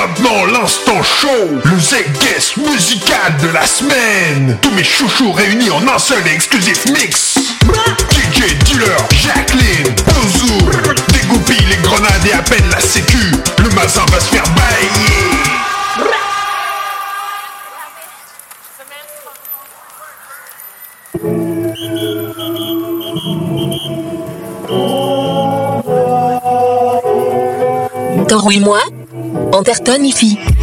maintenant l'instant show, le Z-Guest musical de la semaine. Tous mes chouchous réunis en un seul et exclusif mix. DJ Dealer, Jacqueline, Bouzou. Dégoupille les grenades et à peine la sécu. Le mazin va se faire bailler. Toro et moi, Enterton IFI.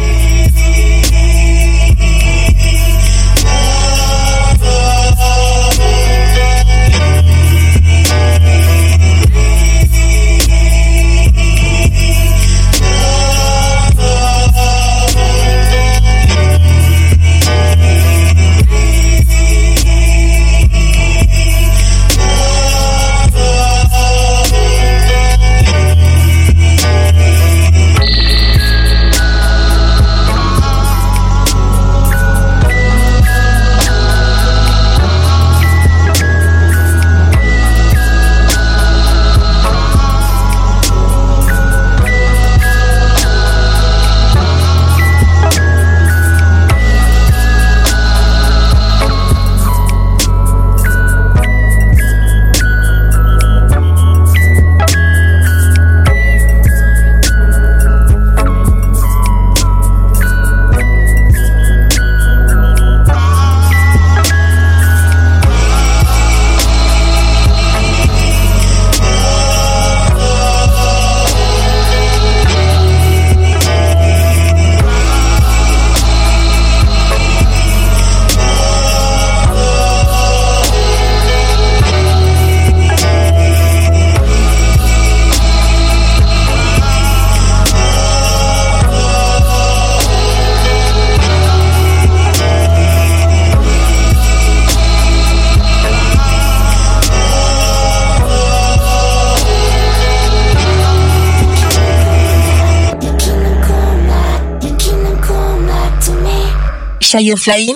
Flying.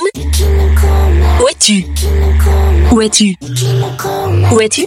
Où es-tu? Où es-tu? Où es-tu?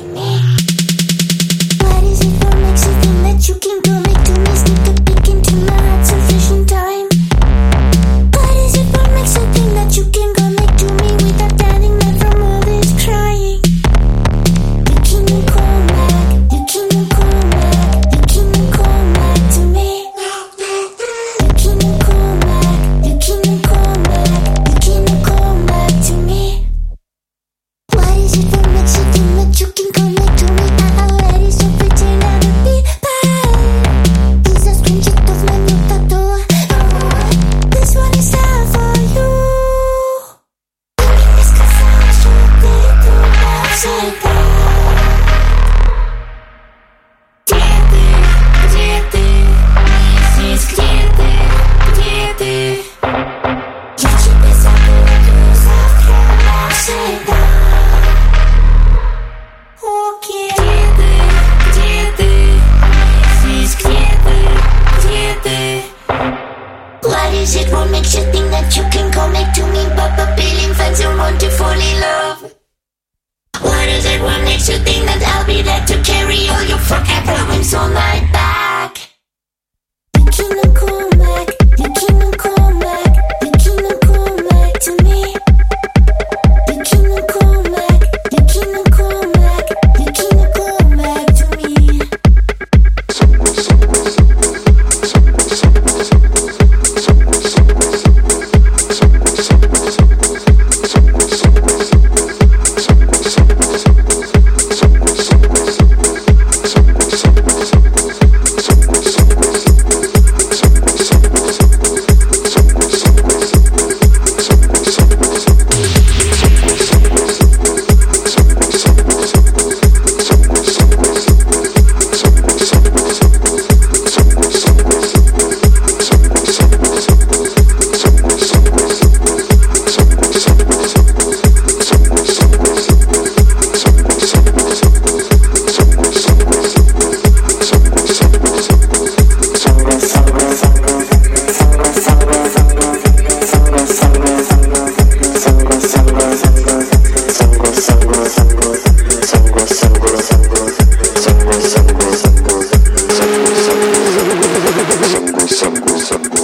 What is it what makes you think that you can come back to me? But a billion fans who want to fall in love. What is it what makes you think that I'll be there to carry all your forever wings on my back?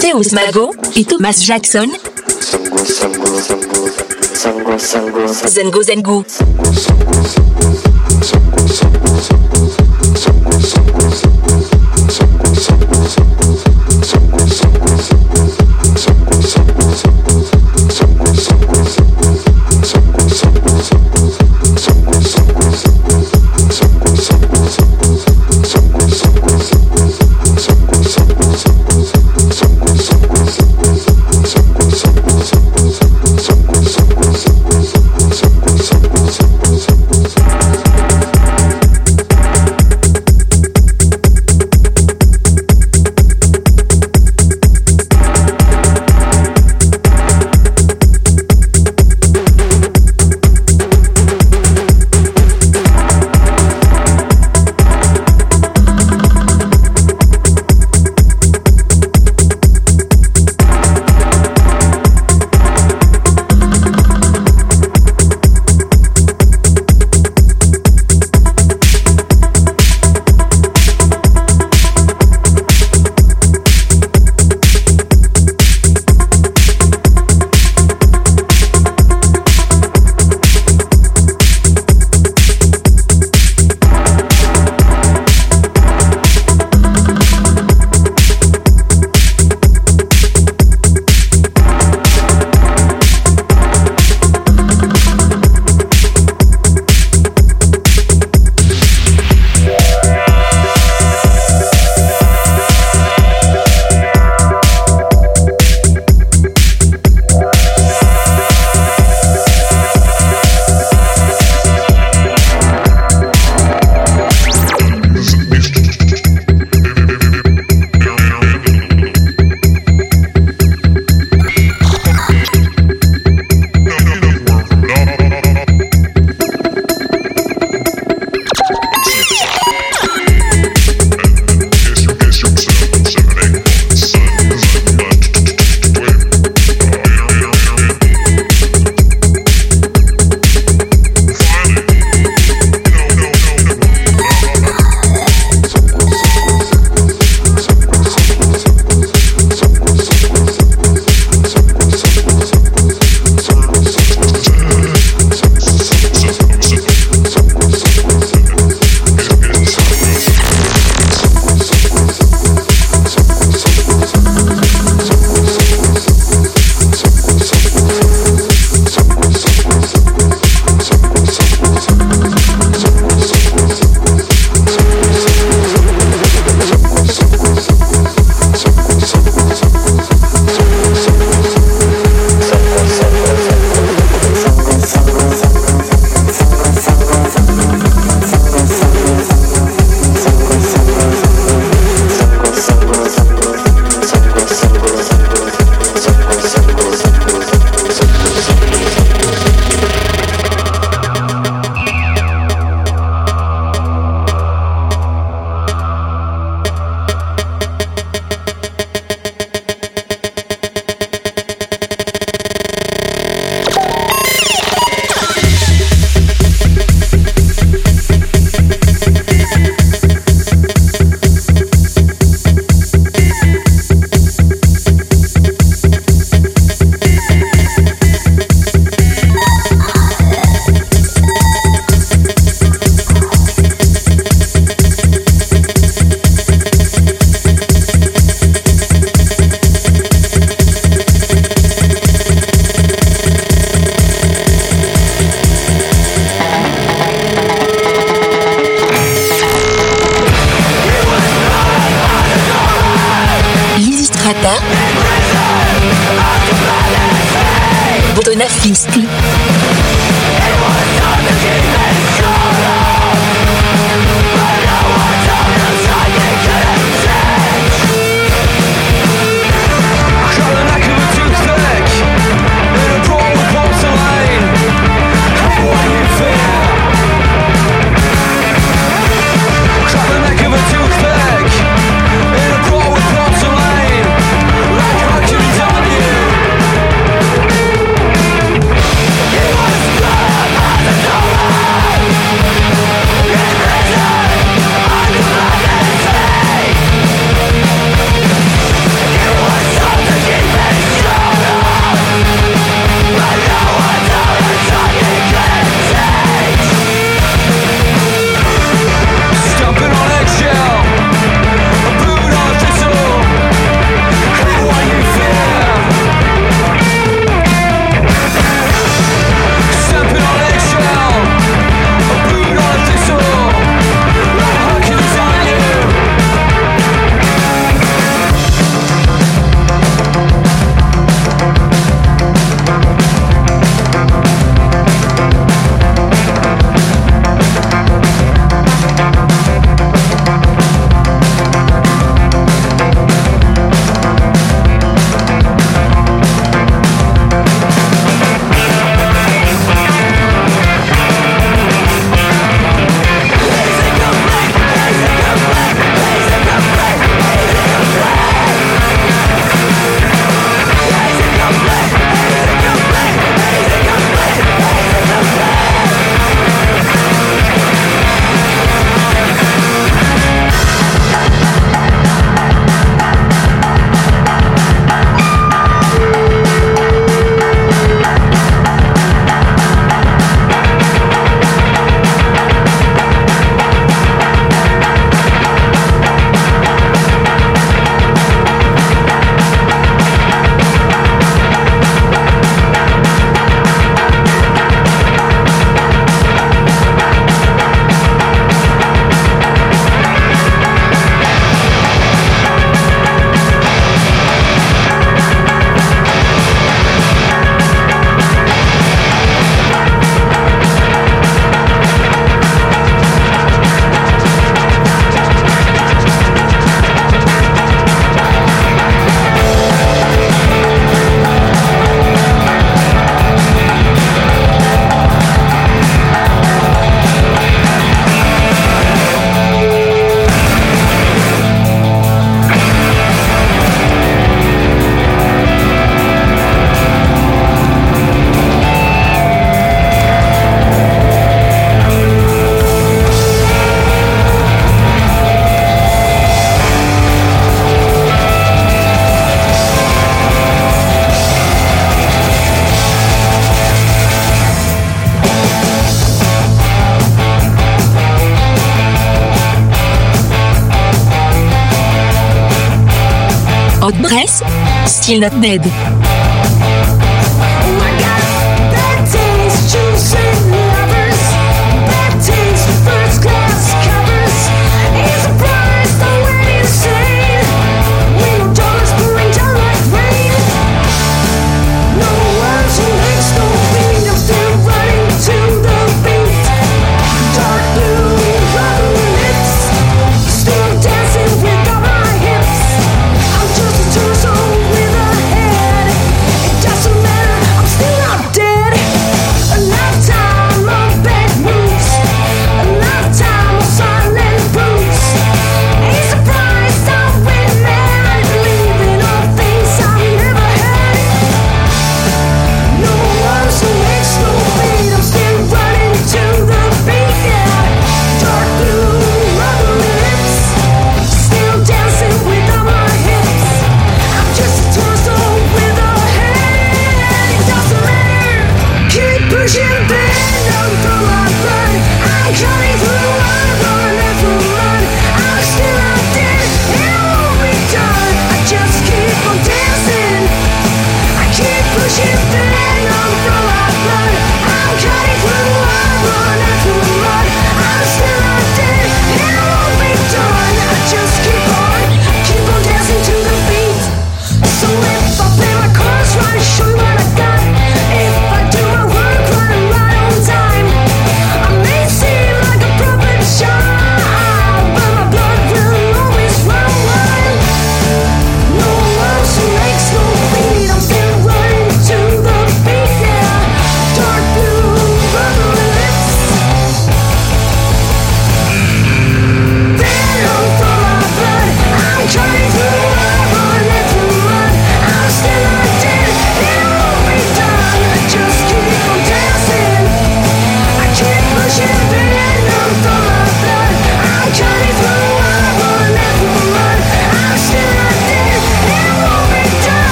Théos Mago et Thomas Jackson. Zengo Zengo. Tilda Dedo.